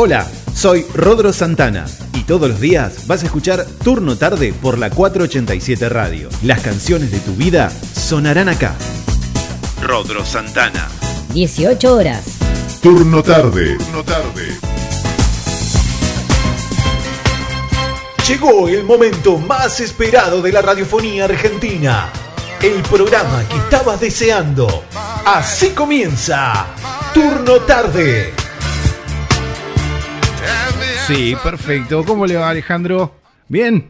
Hola, soy Rodro Santana y todos los días vas a escuchar Turno Tarde por la 487 Radio. Las canciones de tu vida sonarán acá. Rodro Santana. 18 horas. Turno Tarde. Turno Tarde. Llegó el momento más esperado de la radiofonía argentina. El programa que estabas deseando. Así comienza. Turno Tarde. Sí, perfecto. ¿Cómo le va Alejandro? ¿Bien?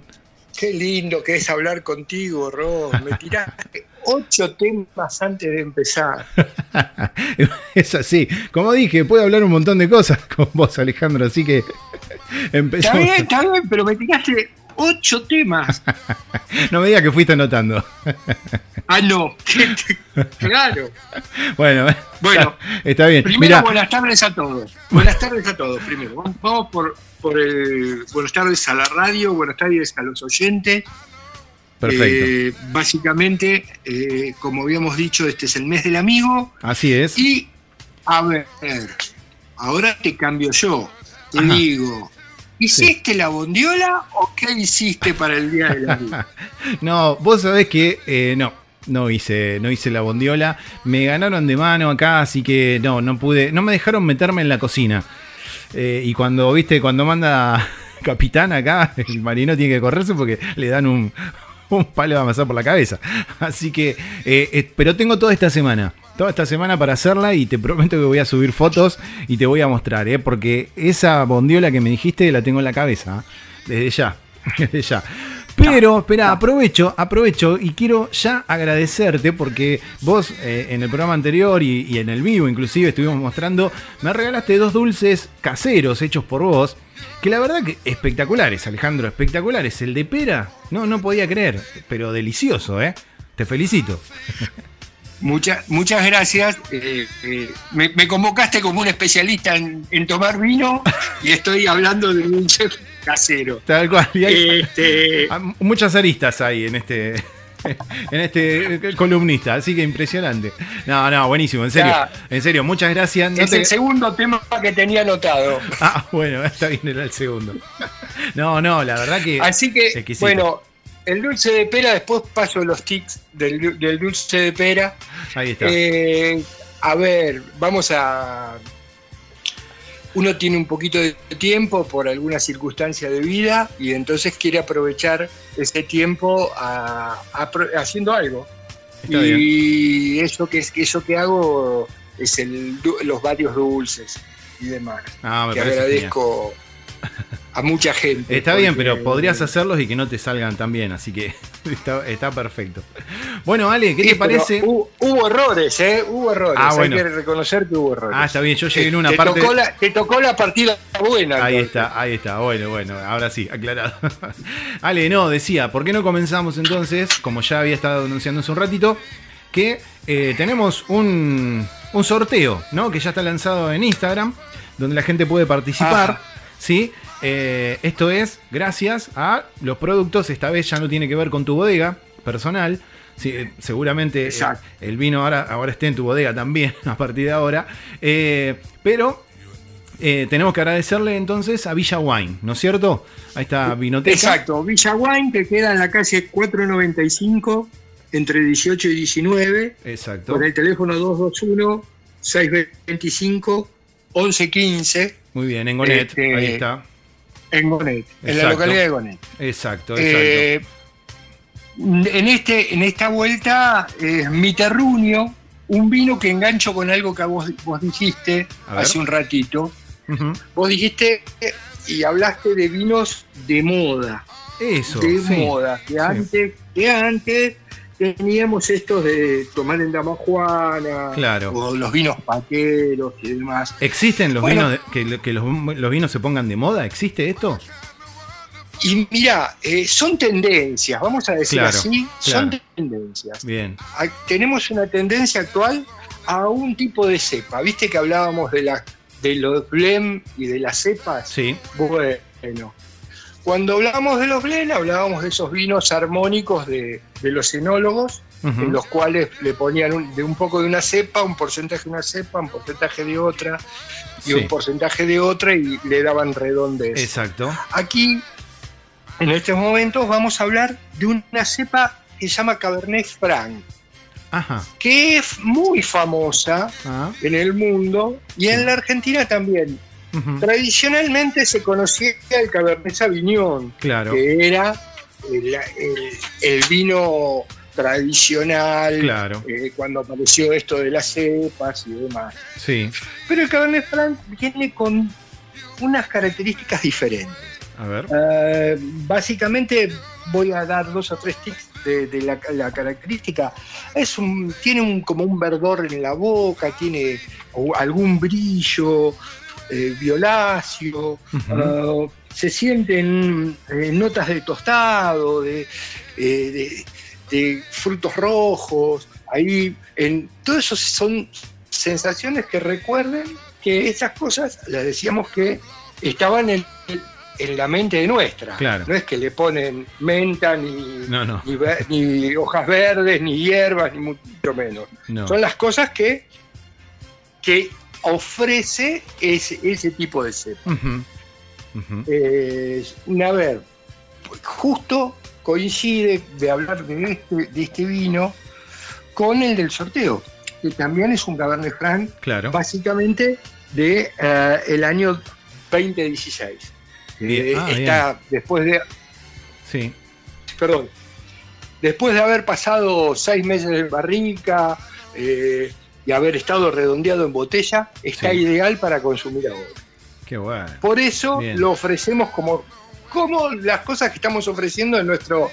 Qué lindo que es hablar contigo, Ron. Me tiraste ocho temas antes de empezar. es así. Como dije, puedo hablar un montón de cosas con vos, Alejandro, así que empezamos. Está bien, está bien, pero me tiraste ocho temas. no me digas que fuiste anotando. ah, no. claro. Bueno, bueno está, está bien. Primero, Mirá. buenas tardes a todos. Buenas tardes a todos, primero. Vamos por, por el. Buenas tardes a la radio, buenas tardes a los oyentes. Perfecto. Eh, básicamente, eh, como habíamos dicho, este es el mes del amigo. Así es. Y, a ver, ahora te cambio yo. Te Ajá. digo, ¿hiciste la bondiola o qué hiciste para el día del amigo? no, vos sabés que eh, no. No hice, no hice la bondiola. Me ganaron de mano acá, así que no, no pude. No me dejaron meterme en la cocina. Eh, y cuando, viste, cuando manda capitán acá, el marino tiene que correrse porque le dan un, un palo de amasar por la cabeza. Así que, eh, eh, pero tengo toda esta semana. Toda esta semana para hacerla y te prometo que voy a subir fotos y te voy a mostrar, ¿eh? porque esa bondiola que me dijiste la tengo en la cabeza, ¿eh? desde ya, desde ya. Pero, espera, aprovecho, aprovecho y quiero ya agradecerte porque vos eh, en el programa anterior y, y en el vivo inclusive estuvimos mostrando, me regalaste dos dulces caseros hechos por vos, que la verdad que espectaculares, Alejandro, espectaculares. El de pera, no, no podía creer, pero delicioso, ¿eh? Te felicito. Muchas, muchas gracias. Eh, eh, me, me convocaste como un especialista en, en tomar vino y estoy hablando de un chef casero. Tal cual. Y hay- Este, Muchas aristas hay en este en este columnista, así que impresionante. No, no, buenísimo, en serio. Ya. En serio, muchas gracias. No es te- el segundo tema que tenía anotado. Ah, bueno, está bien, era el segundo. No, no, la verdad que. Así que, bueno, el dulce de pera, después paso los tics del, du- del dulce de pera. Ahí está. Eh, a ver, vamos a. Uno tiene un poquito de tiempo por alguna circunstancia de vida y entonces quiere aprovechar ese tiempo a- a pro- haciendo algo. Está bien. y eso que, es- eso que hago es el, los varios dulces y demás. Ah, me que agradezco a mucha gente. Está bien, pero podrías hacerlos y que no te salgan tan bien, así que está, está perfecto. Bueno, Ale, ¿qué Sí, te parece? Hubo, hubo errores, ¿eh? Hubo errores. Ah, bueno. Hay que reconocer que hubo errores. Ah, está bien, yo llegué en una te parte. Tocó la, te tocó la partida buena. Ahí entonces. está, ahí está. Bueno, bueno, ahora sí, aclarado. Ale, no, decía, ¿por qué no comenzamos entonces, como ya había estado anunciando hace un ratito, que eh, tenemos un, un sorteo, ¿no? Que ya está lanzado en Instagram, donde la gente puede participar, Ajá. ¿sí? Eh, esto es gracias a los productos, esta vez ya no tiene que ver con tu bodega personal. Sí, eh, seguramente eh, el vino ahora, ahora esté en tu bodega también a partir de ahora. Eh, pero eh, tenemos que agradecerle entonces a Villa Wine, ¿no es cierto? A esta vinoteca. Exacto. Villa Wine, que queda en la calle 495, entre 18 y 19, Exacto. con el teléfono 221-625-1115, Muy bien, en Gonet, Este, ahí está. En Gonet, en la Exacto. localidad de Gonet. Exacto, exacto. Eh, en, este, en esta vuelta es mi terruño, un vino que engancho con algo que vos, vos dijiste hace un ratito. Vos dijiste y hablaste de vinos de moda, Eso, de sí. moda, que antes, que antes teníamos estos de tomar en Damajuana, Claro. o los vinos paqueros y demás. ¿Existen los Bueno. vinos de- que, que los, los vinos se pongan de moda? ¿Existe esto? Y mira, eh, son tendencias, vamos a decir Claro, así, son tendencias. Bien. tenemos una tendencia actual a un tipo de cepa. ¿Viste que hablábamos de, la, de los blem y de las cepas? Sí, Bueno, cuando hablábamos de los blend, hablábamos de esos vinos armónicos de, de los enólogos, en los cuales le ponían un, de un poco de una cepa, un porcentaje de una cepa, un porcentaje de otra, y Sí. un porcentaje de otra y le daban redondez. Exacto. Aquí, en estos momentos, vamos a hablar de una cepa que se llama Cabernet Franc, Ajá. que es muy famosa Ah, en el mundo y en la Argentina también. Tradicionalmente se conocía el Cabernet Sauvignon, Claro. que era el, el- el vino tradicional Claro. eh, cuando apareció esto de las cepas y demás. Sí. Pero el Cabernet Franc viene con unas características diferentes. A ver. Eh, básicamente voy a dar dos o tres tips de, de la, la característica. Es un, tiene un, como un verdor en la boca, tiene algún brillo eh, violáceo, eh, se sienten eh, notas de tostado, de, eh, de- de frutos rojos. Ahí, en, todo eso son sensaciones que recuerden que esas cosas, las decíamos que estaban en, en la mente de nuestra. Claro. No es que le ponen menta ni, No, no. ni, ni hojas verdes, ni hierbas, ni mucho menos. No. Son las cosas que, que ofrece ese, ese tipo de cepa. Ujú. Eh, a ver, justo coincide de hablar de este, de este vino con el del sorteo, que también es un Cabernet Franc, Claro. básicamente de eh, el año 2016. Bien. Eh, Ah, está después de, Sí. perdón, después de haber pasado seis meses en barrica eh, y haber estado redondeado en botella, está Sí. ideal para consumir ahora. Qué bueno. Por eso Bien. lo ofrecemos como, como las cosas que estamos ofreciendo en nuestro,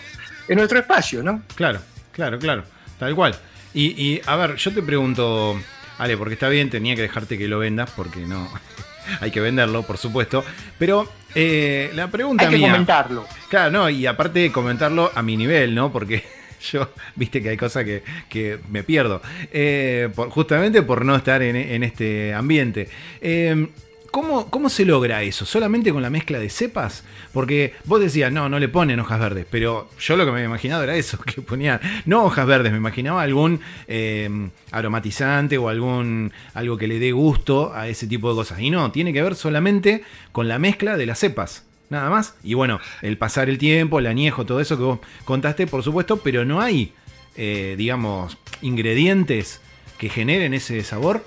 en nuestro espacio, ¿no? Claro, claro, claro. Tal cual. Y, y, a ver, yo te pregunto, Ale, porque está bien, tenía que dejarte que lo vendas, porque no. Hay que venderlo, por supuesto. Pero eh, la pregunta Hay que mía. comentarlo. Claro, no, y aparte de comentarlo a mi nivel, ¿no? Porque yo, viste que hay cosas que, que me pierdo. Eh, justamente por no estar en, en este ambiente. Eh, ¿cómo, ¿Cómo se logra eso? ¿Solamente con la mezcla de cepas? Porque vos decías, no, no le ponen hojas verdes, pero yo lo que me había imaginado era eso, que ponían, no hojas verdes, me imaginaba algún eh, aromatizante o algún algo que le dé gusto a ese tipo de cosas. Y no, tiene que ver solamente con la mezcla de las cepas. Nada más. Y bueno, el pasar el tiempo, el añejo, todo eso que vos contaste, por supuesto, pero no hay, eh, digamos, ingredientes que generen ese sabor.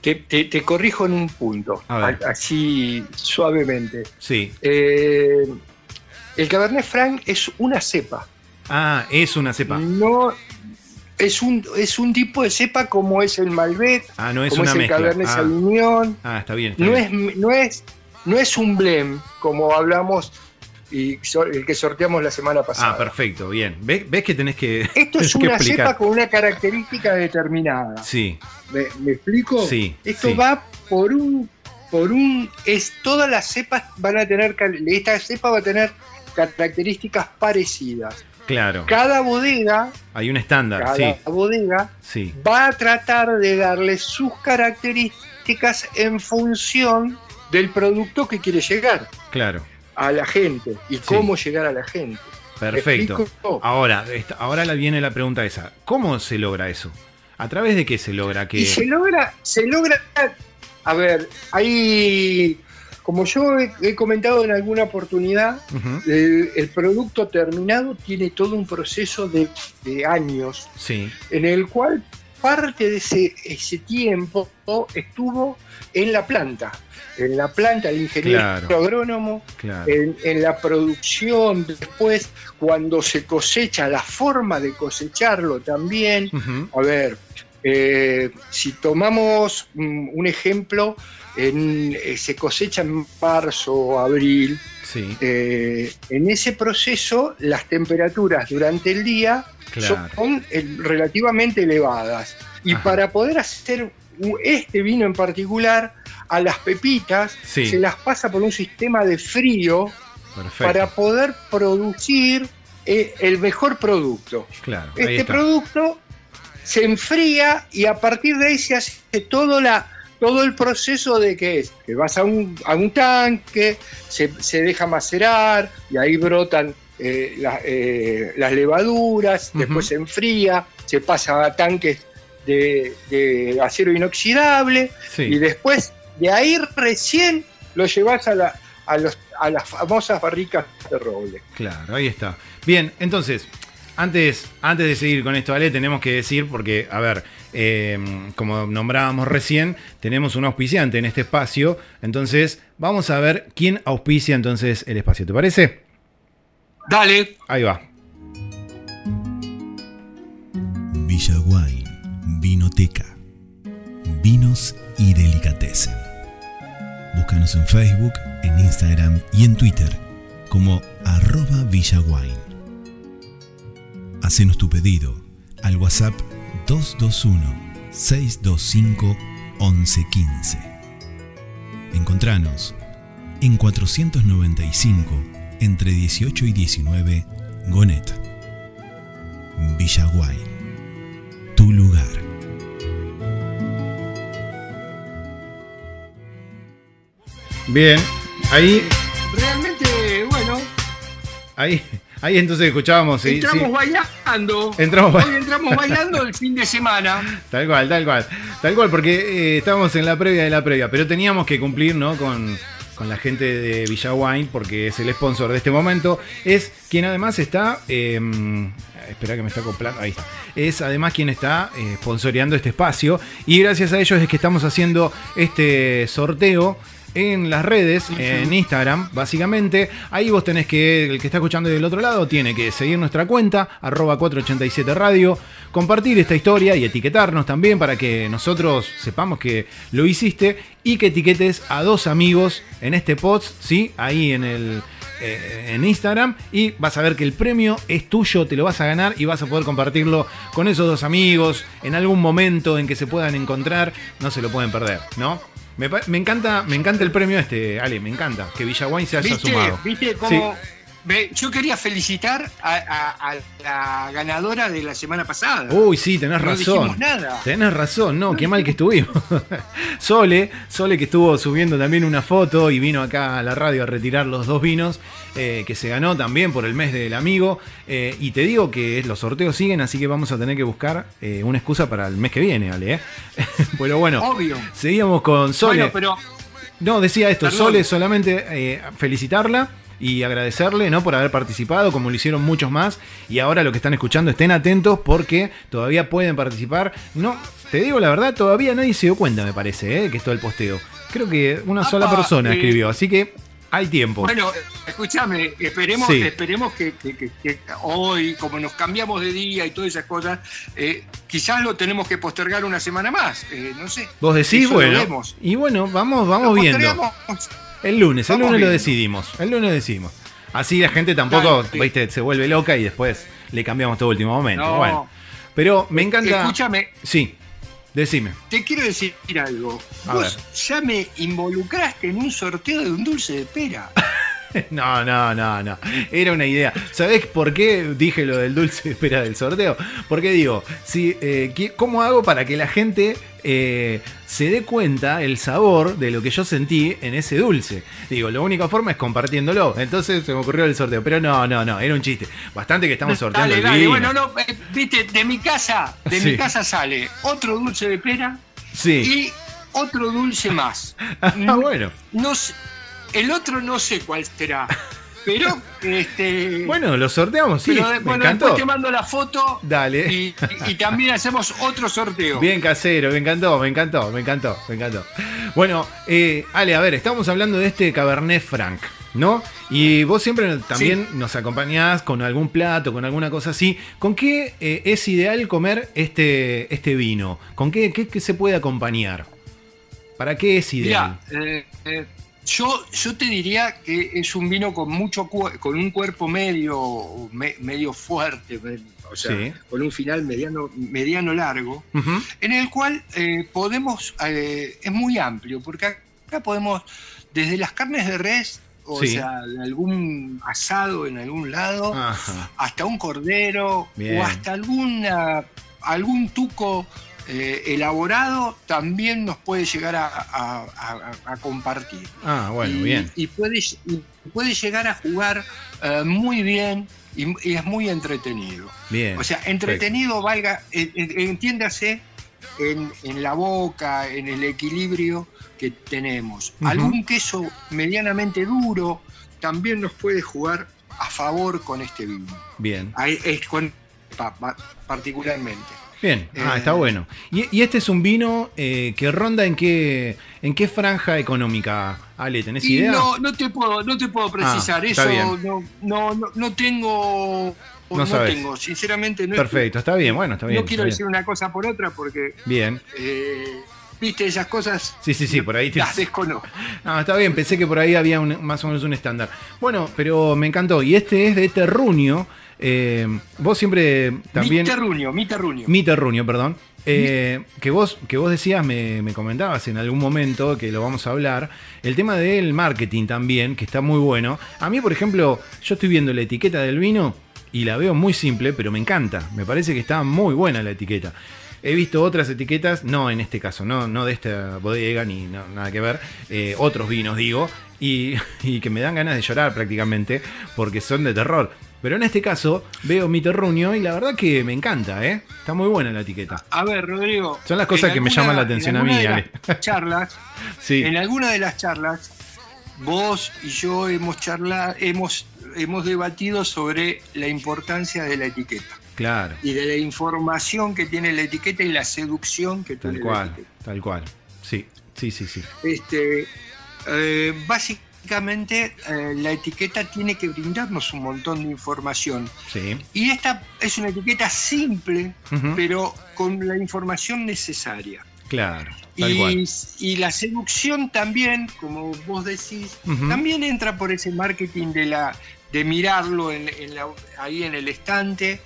Te, te- te corrijo en un punto, así suavemente. Sí. Eh, el Cabernet Franc es una cepa, Ah, es una cepa. no es un, es un tipo de cepa como es el Malbec, Ah, no es como una es el mezcla. Cabernet Ah, Sauvignon. ah, está bien. está No bien. es, no, es, no es un blem, como hablamos y so- el que sorteamos la semana pasada. Ah, perfecto, bien. ¿Ves, ves que tenés que, Esto es una cepa con una característica determinada. Sí, ¿Me, me explico? Sí, Esto sí. va por un, por un, es todas las cepas van a tener, esta cepa va a tener características parecidas. claro. Cada bodega, Hay un estándar, cada sí, bodega sí. va a tratar de darle sus características en función del producto que quiere llegar Claro. a la gente y cómo llegar a la gente. ¿Me Perfecto. Ahora, ahora viene la pregunta esa. ¿Cómo se logra eso? ¿A través de qué se logra que Y se logra, se logra, a ver, hay, como yo he, he comentado en alguna oportunidad, el, el producto terminado tiene todo un proceso de, de años Sí, en el cual parte de ese, ese tiempo estuvo en la planta. En la planta, el ingeniero Claro. agrónomo, claro. en, en la producción, después cuando se cosecha, la forma de cosecharlo también. A ver, eh, si tomamos mm, un ejemplo, en- eh, se cosecha en marzo o abril, Sí, eh, en ese proceso las temperaturas durante el día claro. son relativamente elevadas. Y Ajá. para poder hacer este vino en particular, a las pepitas Sí. se las pasa por un sistema de frío Perfecto. para poder producir el mejor producto. Claro, Este producto se enfría y a partir de ahí se hace todo, la, todo el proceso de que es, que vas a un, a un tanque, se, se deja macerar y ahí brotan eh, la- eh, las levaduras, después se enfría, se pasa a tanques de, de acero inoxidable Sí. y después de ahí recién lo llevas a, la, a, los, a las famosas barricas de roble. Claro, ahí está. Bien, entonces, antes, antes de seguir con esto, Ale, tenemos que decir, porque, a ver, eh, como nombrábamos recién, tenemos un auspiciante en este espacio, entonces vamos a ver quién auspicia entonces el espacio, ¿te parece? Dale, Ahí va. Villa Wine, Vinoteca, Vinos y Delicatessen. Búscanos en Facebook, en Instagram y en Twitter como arroba Villa Wine. Hacenos tu pedido al WhatsApp 221-625-1115. Encontranos en 495 entre 18 y 19 Gonet. Villa Wine tu lugar. Bien, ahí, realmente, bueno, ahí, ahí entonces escuchábamos. sí, entramos sí. bailando. Entramos ba- Hoy entramos bailando el fin de semana. Tal cual, tal cual. Tal cual, porque eh, estábamos en la previa de la previa, pero teníamos que cumplir, ¿no? Con, con la gente de Villa Wine, porque es el sponsor de este momento. Es quien además está. eh, espera que me está acoplando. Ahí está. Es además quien está eh, sponsoreando este espacio. Y gracias a ellos es que estamos haciendo este sorteo. En las redes, en Instagram, básicamente, ahí vos tenés que, el que está escuchando del otro lado, tiene que seguir nuestra cuenta, arroba 487 Radio, compartir esta historia y etiquetarnos también para que nosotros sepamos que lo hiciste y que etiquetes a dos amigos en este post, ¿sí? Ahí en el eh, en Instagram y vas a ver que el premio es tuyo, te lo vas a ganar y vas a poder compartirlo con esos dos amigos en algún momento en que se puedan encontrar, no se lo pueden perder, ¿no? Me, me encanta, me encanta el premio este, Ale, me encanta que Villaguay se haya ¿Viste? sumado. ¿Viste cómo? ve, yo quería felicitar a, a- a la ganadora de la semana pasada. Uy, sí, tenés no razón. dijimos nada. Tenés razón, no, qué mal que estuvimos. Sole, Sole que estuvo subiendo también una foto y vino acá a la radio a retirar los dos vinos, eh, que se ganó también por el mes del amigo. Eh, y te digo que los sorteos siguen, así que vamos a tener que buscar eh, una excusa para el mes que viene, Ale. ¿eh? Pero bueno, Obvio. seguíamos con Sole. Bueno, pero No, decía esto, Perdón. Sole solamente eh, felicitarla y agradecerle ¿no? por haber participado, como lo hicieron muchos más. Y ahora lo que están escuchando, estén atentos porque todavía pueden participar. No, te digo la verdad, todavía nadie se dio cuenta, me parece, ¿eh? que esto del posteo. Creo que una sola persona eh, escribió, así que hay tiempo. bueno, escúchame, esperemos, Sí. esperemos que, que- que- que hoy, como nos cambiamos de día y todas esas cosas, eh, quizás lo tenemos que postergar una semana más. eh, no sé. Vos decís, Eso bueno. Y bueno, vamos, vamos Lo viendo. postergamos. El lunes, el lunes lo decidimos. El lunes decidimos. Así la gente tampoco, Dale, sí. viste, se vuelve loca y después le cambiamos todo último momento. No. Bueno. Pero me encanta. Escúchame, Sí, decime. te quiero decir algo. A Vos ya me involucraste en un sorteo de un dulce de pera. No, no, no, no. Era una idea. ¿Sabés por qué dije lo del dulce de espera del sorteo? Porque digo, si, eh, ¿qué- ¿cómo hago para que la gente eh, se dé cuenta el sabor de lo que yo sentí en ese dulce? Digo, la única forma es compartiéndolo. Entonces se me ocurrió el sorteo. Pero no, no, no, era un chiste. Bastante que estamos sorteando Dale, dale. Bueno, no, eh, viste, de mi casa, de Sí. mi casa sale otro dulce de pera Sí. y otro dulce más. Ah, bueno. No sé- el otro no sé cuál será, pero este. Bueno, lo sorteamos, sí. pero me bueno, encantó. después te mando la foto Dale. y, y- y también hacemos otro sorteo. Bien casero, me encantó, me encantó, me encantó, me encantó. Bueno, eh, Ale, a ver, estamos hablando de este Cabernet Franc, ¿no? Y vos siempre también nos acompañás con algún plato, con alguna cosa así. ¿Con qué eh, es ideal comer este, este vino? ¿Con qué, qué- qué se puede acompañar? ¿Para qué es ideal? Eh, eh, yo, yo te diría que es un vino con mucho con un cuerpo medio me- medio fuerte, o sea, Sí. con un final mediano mediano largo, en el cual eh, podemos eh, es muy amplio porque acá podemos desde las carnes de res, o Sí. sea, de algún asado en algún lado, Ajá. hasta un cordero Bien. o hasta alguna, algún tuco eh, elaborado también nos puede llegar a, a- a- a compartir. Ah, bueno, y, bien. Y puede, y puede llegar a jugar eh, muy bien y, y es muy entretenido. Bien. O sea, entretenido valga, entiéndase en, en la boca, en el equilibrio que tenemos. Algún queso medianamente duro también nos puede jugar a favor con este vino. Bien. Ahí es con pa- pa- particularmente. Bien, ah, Eh, está bueno. Y, y este es un vino eh, que ronda en qué, en qué franja económica, Ale, ¿tenés Y idea? no, no te puedo, no te puedo precisar. Ah, está Eso no, no, no, no tengo. No No, sabes. tengo, sinceramente no Perfecto, está bien, bueno, está bien. no quiero decir una cosa por otra porque, Bien. Eh, viste, esas cosas Sí, sí, sí, por ahí las desconozco. No, está bien, pensé que por ahí había un- más o menos un estándar. Bueno, pero me encantó. Y este es de Terruño. Eh, vos siempre también. Mi terruño, mi terruño. Mi terruño, perdón. Eh, que, vos, que vos decías, me, me comentabas en algún momento que lo vamos a hablar, el tema del marketing también, que está muy bueno. A mí, por ejemplo, yo estoy viendo la etiqueta del vino y la veo muy simple, pero me encanta. Me parece que está muy buena la etiqueta. He visto otras etiquetas, no en este caso, no, no de esta bodega ni no- nada que ver, eh, otros vinos digo, y, y que me dan ganas de llorar prácticamente porque son de terror. Pero en este caso veo mi terruño y la verdad que me encanta, ¿eh? Está muy buena la etiqueta. A ver, Rodrigo. Son las cosas que me llaman la atención en a mí, de Ale. las charlas, Sí, en alguna de las charlas, vos y yo hemos charlado, hemos, hemos debatido sobre la importancia de la etiqueta claro, y de la información que tiene la etiqueta y la seducción que tal tiene la cual, etiqueta. tal cual. Sí, sí, sí, sí. Este, eh, básicamente, eh, la etiqueta tiene que brindarnos un montón de información. Sí. Y esta es una etiqueta simple, pero con la información necesaria. Claro, tal cual. Y, la seducción también, como vos decís, también entra por ese marketing de la de mirarlo en, en la- ahí en el estante,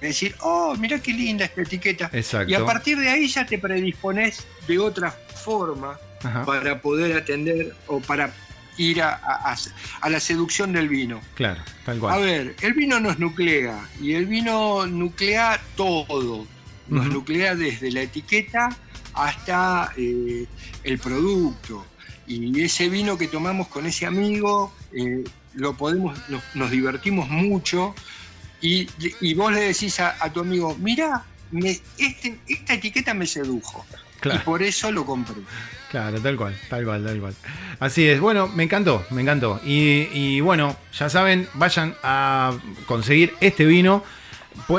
de decir, oh, mira qué linda esta etiqueta. Exacto. Y a partir de ahí ya te predispones de otra forma Ajá, para poder atender o para ir a, a- a- a la seducción del vino. claro, tal A cual. ver, el vino nos nuclea y el vino nuclea todo. Nos nuclea desde la etiqueta hasta eh, el producto. Y ese vino que tomamos con ese amigo, eh, lo podemos, nos, nos divertimos mucho. Y, y vos le decís a, a tu amigo, mira, este, esta etiqueta me sedujo. Claro. Y por eso lo compré. Claro, tal cual, tal cual, tal cual. Así es, bueno, me encantó, me encantó. Y, y bueno, ya saben, vayan a conseguir este vino.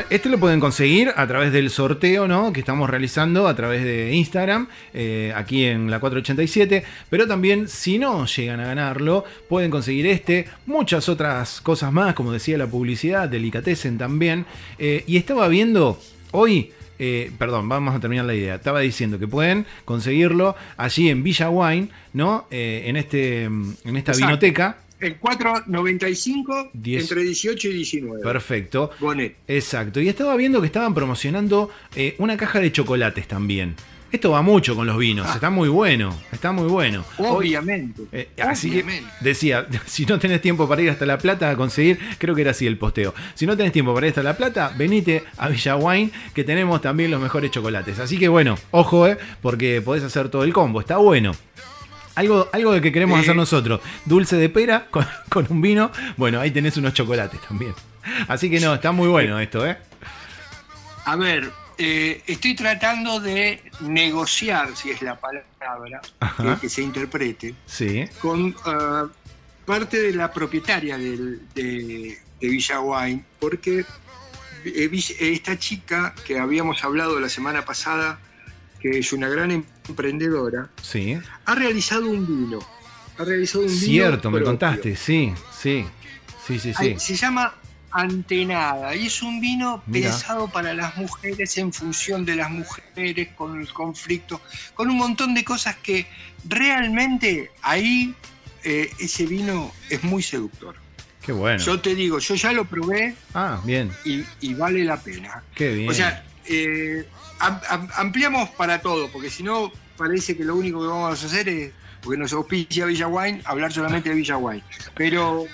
Este lo pueden conseguir a través del sorteo ¿no? que estamos realizando a través de Instagram, eh, aquí en la 487. Pero también, si no llegan a ganarlo, pueden conseguir este, muchas otras cosas más, como decía la publicidad, Delicatessen también. Eh, y estaba viendo hoy eh, perdón, vamos a terminar la idea. Estaba diciendo que pueden conseguirlo allí en Villa Wine, ¿no? Eh, en, este, mm, en esta Exacto. vinoteca. El 495 Diez. entre 18 y 19. Perfecto. Bonet. Exacto. Y estaba viendo que estaban promocionando eh, una caja de chocolates también. Esto va mucho con los vinos. Está muy bueno. Está muy bueno. Hoy- Obviamente. Eh, así que Obviamente. decía, si no tenés tiempo para ir hasta La Plata a conseguir, creo que era así el posteo. Si no tenés tiempo para ir hasta La Plata, venite a Villa Wine, que tenemos también los mejores chocolates. Así que bueno, ojo, eh, porque podés hacer todo el combo, está bueno. Algo, algo de que queremos hacer nosotros, dulce de pera con, con un vino, bueno, ahí tenés unos chocolates también. Así que no, está muy bueno esto, ¿eh? A ver, eh, estoy tratando de negociar, si es la palabra que, que se interprete, Sí, con ah, parte de la propietaria del- de, de Villa Wine, porque eh, esta chica que habíamos hablado la semana pasada, que es una gran emprendedora, sí. ha realizado un vino. Ha realizado un vino. Cierto, me propio. contaste, sí, sí. Sí, sí, sí. Se llama Antenada y es un vino Mira. pensado para las mujeres en función de las mujeres, con el conflicto, con un montón de cosas que realmente ahí eh, ese vino es muy seductor. Qué bueno. Yo te digo, yo ya lo probé Ah, bien, y, y vale la pena. qué bien. O sea, eh, am- am- ampliamos para todo, porque si no parece que lo único que vamos a hacer es, porque nos auspicia Villa Wine, hablar solamente de Villa Wine. Pero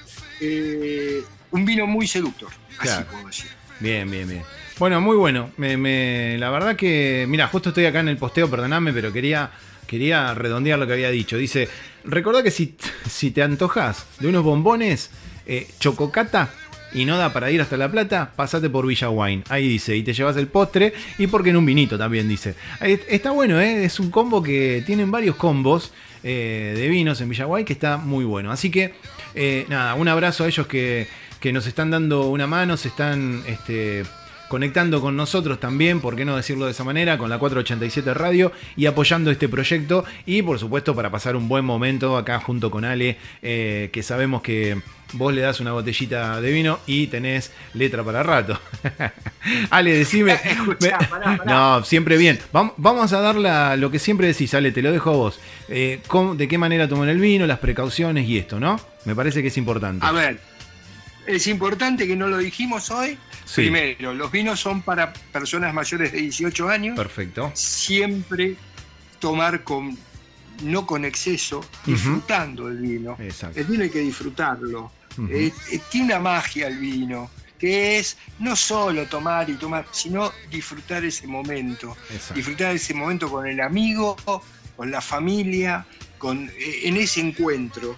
eh, un vino muy seductor, así puedo decir. Bien, bien, bien. Bueno, muy bueno. Me, me- la verdad que, mira, justo estoy acá en el posteo, perdoname, pero quería, quería redondear lo que había dicho. Dice, recordá que si, si te antojas de unos bombones, eh, chococata, y no da para ir hasta La Plata, pasate por Villa Wine. Ahí dice, y te llevas el postre y porque en un vinito también dice. Está bueno, ¿eh? es un combo que tienen varios combos eh, de vinos en Villa Wine que está muy bueno. Así que, eh, nada, un abrazo a ellos que, que, nos están dando una mano, se están... Este, conectando con nosotros también, por qué no decirlo de esa manera, con la 487 Radio y apoyando este proyecto y por supuesto para pasar un buen momento acá junto con Ale, eh, que sabemos que vos le das una botellita de vino y tenés letra para rato. Ale, decime. No, siempre bien. Vamos a dar lo que siempre decís, Ale, te lo dejo a vos. Eh, ¿De qué manera toman el vino, las precauciones y esto, no? Me parece que es importante. A ver, es importante que no lo dijimos hoy, Primero, los vinos son para personas mayores de 18 años. Perfecto. Siempre tomar con no con exceso, disfrutando el vino. Exacto. El vino hay que disfrutarlo. Eh, eh, tiene una magia el vino, que es no solo tomar y tomar, sino disfrutar ese momento. Disfrutar ese momento con el amigo, con la familia, con, eh, en ese encuentro.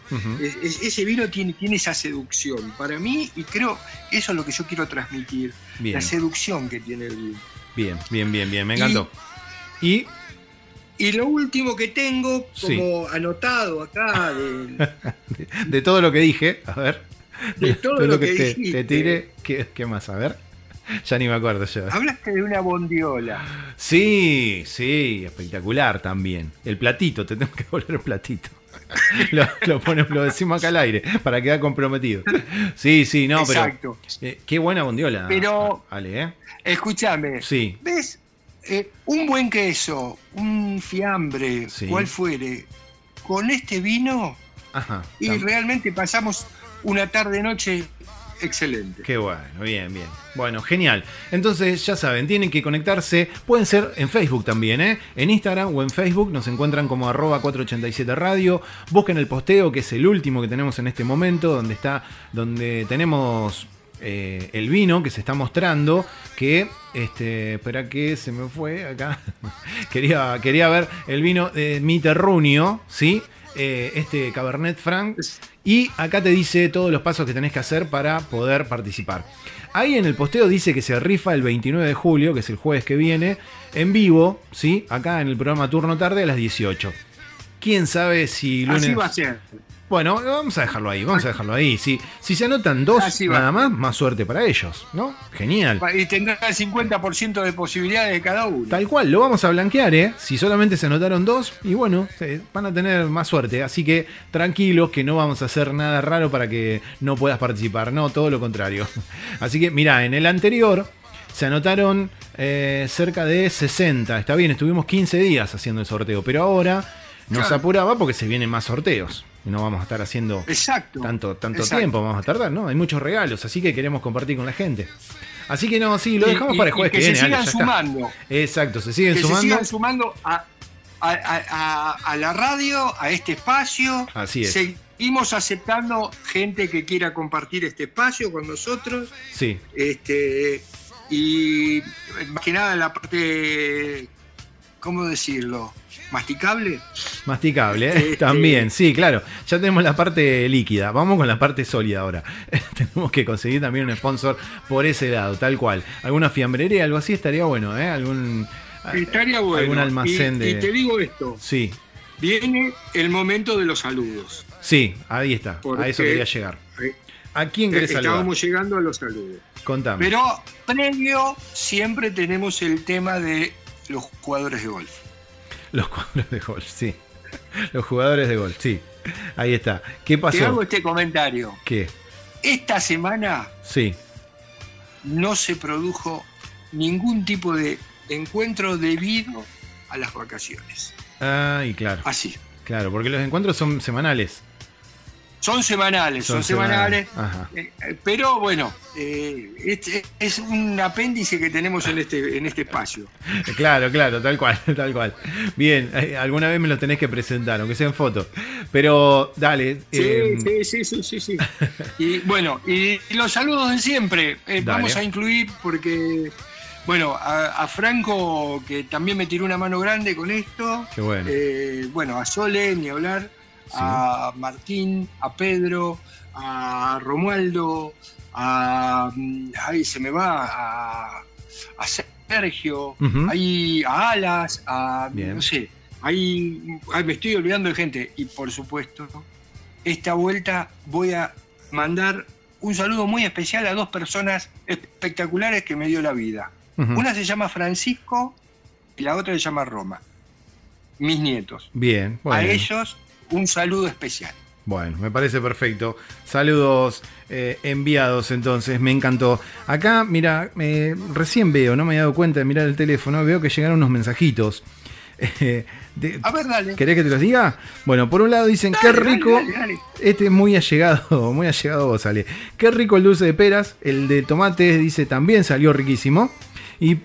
ese vino tiene, tiene esa seducción para mí y creo que eso es lo que yo quiero transmitir, la seducción que tiene el vino. Bien, bien, bien, bien, me encantó. Y, y, lo último que tengo como anotado acá de, todo lo que dije, a ver. De todo, lo, que, te, te, tire, ¿qué, ¿qué más? A ver. ya ni me acuerdo yo. Hablaste de una bondiola. Sí, sí, espectacular también. El platito, te tengo que volver el platito. lo, ponemos, lo decimos acá al aire para quedar comprometido. Sí, sí, no, Exacto. pero. Eh, qué buena bondiola. Pero. Vale, ¿eh? Escúchame. Sí. ¿Ves? Eh, un buen queso, un fiambre, cual fuere, con este vino. Ajá, y realmente pasamos una tarde-noche excelente. Qué bueno, bien, bien. Bueno, genial. Entonces, ya saben, tienen que conectarse. Pueden ser en Facebook también, ¿eh? En Instagram o en Facebook nos encuentran como arroba 487 Radio. Busquen el posteo, que es el último que tenemos en este momento, donde está, donde tenemos eh, el vino que se está mostrando, que, este, espera que se me fue acá, quería, quería ver el vino de mi terruño, ¿sí? Eh, este Cabernet Franc. Y acá te dice todos los pasos que tenés que hacer para poder participar. Ahí en el posteo dice que se rifa el 29 de julio, que es el jueves que viene, en vivo, ¿sí? Acá en el programa Turno Tarde a las 18. ¿Quién sabe si lunes... Así va a ser. Bueno, vamos a dejarlo ahí, vamos a dejarlo ahí. Si, si se anotan dos nada más, más suerte para ellos, ¿no? Genial. Y tendrá el 50% de posibilidades de cada uno. Tal cual, lo vamos a blanquear, ¿eh? Si solamente se anotaron dos, y bueno, van a tener más suerte. Así que tranquilos que no vamos a hacer nada raro para que no puedas participar, no, todo lo contrario. Así que, mira, en el anterior se anotaron eh, cerca de 60. Está bien, estuvimos 15 días haciendo el sorteo, pero ahora nos apuraba porque se vienen más sorteos no vamos a estar haciendo tanto, tanto tiempo, vamos a tardar, ¿no? Hay muchos regalos, así que queremos compartir con la gente. Así que no, sí, lo dejamos para el jueves que, que, viene. Se sigan sumando. Exacto, se siguen sumando. Se sigan sumando a, a, la radio, a este espacio. Así es. Seguimos aceptando gente que quiera compartir este espacio con nosotros. Sí. Este, y más que nada la parte, ¿cómo decirlo? Masticable. Masticable, ¿eh? Este, también, sí, claro. Ya tenemos la parte líquida, vamos con la parte sólida ahora. tenemos que conseguir también un sponsor por ese lado, tal cual. Alguna fiambrería, algo así estaría bueno, ¿eh? Algún, estaría bueno. Algún almacén de... Y te digo esto. Sí. Viene el momento de los saludos. Sí, ahí está. a eso quería llegar. ¿A quién querés saludar? Estábamos llegando a los saludos. Contame. Pero previo siempre tenemos el tema de los jugadores de golf. Los jugadores de golf, sí. Los jugadores de golf, sí. Ahí está. ¿Qué pasó? Te hago este comentario. ¿Qué? Esta semana sí. no se produjo ningún tipo de encuentro debido a las vacaciones. Ah, y claro. Así. Claro, porque los encuentros son semanales. Son semanales, son, semanales. Eh, eh, pero bueno, eh, es, un apéndice que tenemos en este, en este espacio. Claro, claro, tal cual, tal cual. Bien, alguna vez me lo tenés que presentar, aunque sea en foto. Pero dale. Sí, sí, sí, sí, sí, Y bueno, y, los saludos de siempre. vamos a incluir porque. Bueno, a, Franco, que también me tiró una mano grande con esto. Qué bueno. bueno, a Sole, ni hablar a Martín, a Pedro, a Romualdo, a. Ahí se me va, a, a Sergio, ahí a Alas, a. Bien. No sé, ahí, ahí me estoy olvidando de gente. Y por supuesto, esta vuelta voy a mandar un saludo muy especial a dos personas espectaculares que me dio la vida. Una se llama Francisco y la otra se llama Roma. Mis nietos. Bien, bueno. A ellos un saludo especial. Bueno, me parece perfecto. Saludos eh, enviados entonces, me encantó. Acá, mira, eh, recién veo, no me había dado cuenta de mirar el teléfono, veo que llegaron unos mensajitos. Eh, de- A ver, dale. ¿Querés que te los diga? Bueno, por un lado dicen, Dale, qué rico. dale, dale. Este es muy allegado, muy allegado vos, Ale. Qué rico el dulce de peras. El de tomate dice también salió riquísimo. Y,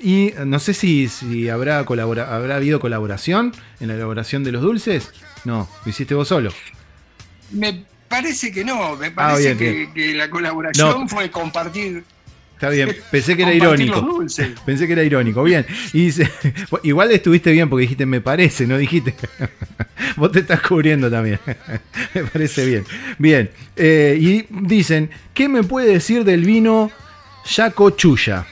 y no sé si, si habrá, colabora, habrá habido colaboración en la elaboración de los dulces. No, lo hiciste vos solo. Me parece que no, me parece Ah, bien, que, bien. que la colaboración No. fue compartir, Está bien, pensé que era irónico. Pensé que era irónico, bien. Y dice, igual estuviste bien porque dijiste me parece, no dijiste. Vos te estás cubriendo también. me parece bien. Bien. eh, y dicen, ¿qué me puede decir del vino Yaco Chuya?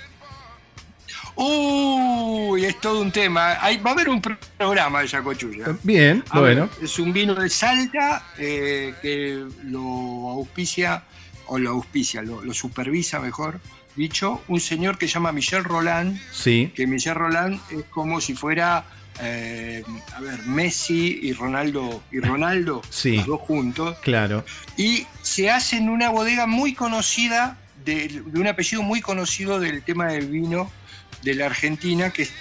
Uy, es todo un tema. Hay, va a haber un pro- programa de Yacochuya. Bien, A bueno. ver, es un vino de Salta eh, que lo auspicia, o lo auspicia, lo, lo supervisa, mejor dicho, un señor que se llama Michel Roland, Sí, que Michel Roland es como si fuera, eh, a ver, Messi y Ronaldo, y Ronaldo, Sí. los dos juntos, claro. y se hace en una bodega muy conocida, de, de un apellido muy conocido del tema del vino de la Argentina, que es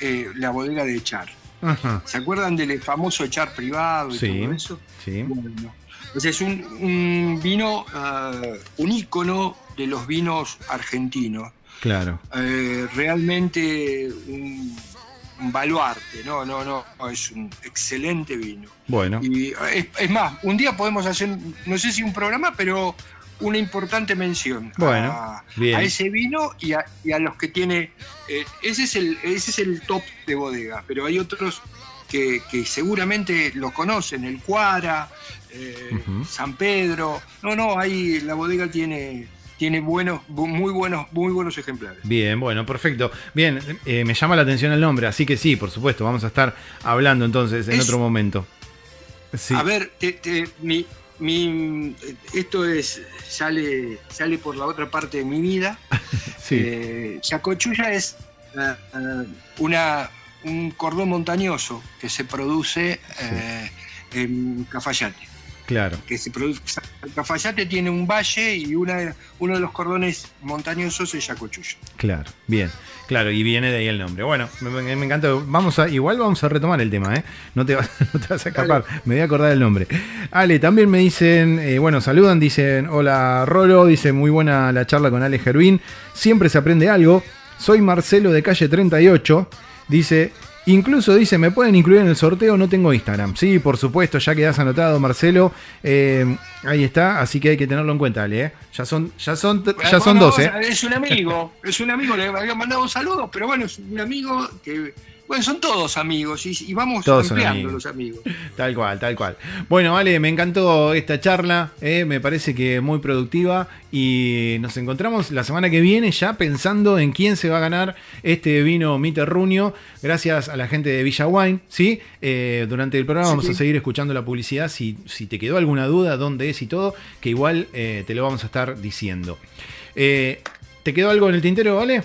eh, la bodega de Echar. Ajá. ¿Se acuerdan del famoso Echar privado y Sí. todo eso? Sí, Bueno, o sea, es un, un vino, ah, un ícono de los vinos argentinos. claro. Eh, realmente un, un baluarte, no, no, no, no, es un excelente vino. Bueno, Y es, es más, un día podemos hacer, no sé si un programa, pero una importante mención Bueno, a, ese vino y a, y a los que tiene. eh, ese, es el, ese es el top de bodega, pero hay otros que, que seguramente lo conocen, el Cuara, eh. San Pedro. No, no, ahí la bodega tiene, tiene buenos, bu- muy buenos, muy buenos ejemplares. Bien, bueno, perfecto. Bien, eh, me llama la atención el nombre, así que sí, por supuesto, vamos a estar hablando entonces en Es- otro momento. Sí, A ver, te- te- mi, mi- esto es sale, sale por la otra parte de mi vida. sí, Eh, es eh, una, un cordón montañoso que se produce eh, en Cafayate. Claro. Que se produce, Cafayate tiene un valle y una, uno de los cordones montañosos es Yacochuya. Claro, bien, claro, y viene de ahí el nombre. Bueno, me, encanta. Vamos a, igual vamos a retomar el tema, ¿eh? No te vas, no te vas a escapar, me voy a acordar el nombre. Ale, también me dicen, eh, bueno, saludan, dicen, hola Rolo, dice, muy buena la charla con Ale Gervín, siempre se aprende algo. Soy Marcelo de calle 38, dice, incluso dice, me pueden incluir en el sorteo, no tengo Instagram. Sí, por supuesto, ya quedas anotado, Marcelo. Eh, ahí está, así que hay que tenerlo en cuenta, Ale, ¿eh? Ya son, ya son, ya son Bueno, dos, ¿eh? Es un amigo, es un amigo, le había mandado un saludo, pero bueno, es un amigo que. Bueno, son todos amigos y, y vamos Todos son ampliando amigos. los amigos. Tal cual, tal cual. Bueno, Ale, me encantó esta charla, eh, me parece que muy productiva y nos encontramos la semana que viene ya pensando en quién se va a ganar este vino Miterrunio, gracias a la gente de Villa Wine, ¿sí? Eh, durante el programa Sí, vamos sí. a seguir escuchando la publicidad, si, si te quedó alguna duda, dónde es y todo, que igual eh, te lo vamos a estar diciendo. Eh, ¿Te quedó algo en el tintero, Ale?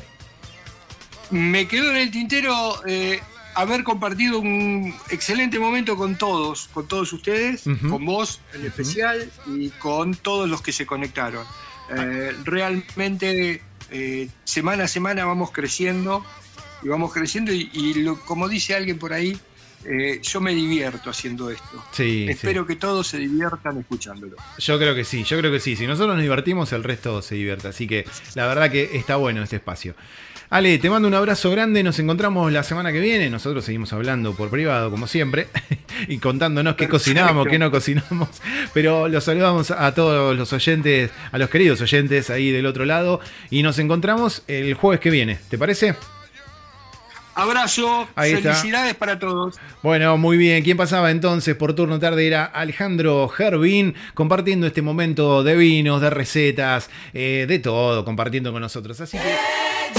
Me quedó en el tintero eh, haber compartido un excelente momento con todos, con todos ustedes, con vos en especial y con todos los que se conectaron. Eh, realmente eh, semana a semana vamos creciendo y vamos creciendo y, y lo- como dice alguien por ahí, eh, yo me divierto haciendo esto. Sí, Espero que todos se diviertan escuchándolo. Yo creo que sí, yo creo que sí. Si nosotros nos divertimos, el resto se divierte. Así que la verdad que está bueno este espacio. Ale, te mando un abrazo grande. Nos encontramos la semana que viene. Nosotros seguimos hablando por privado, como siempre, y contándonos qué cocinamos, qué no cocinamos. Pero los saludamos a todos los oyentes, a los queridos oyentes ahí del otro lado. Y nos encontramos el jueves que viene. ¿Te parece? Abrazo, Ahí está. felicidades para todos. Bueno, muy bien. ¿Quién pasaba entonces por turno tarde? Era Alejandro Gervín, compartiendo este momento de vinos, de recetas, eh, de todo, compartiendo con nosotros. Así que.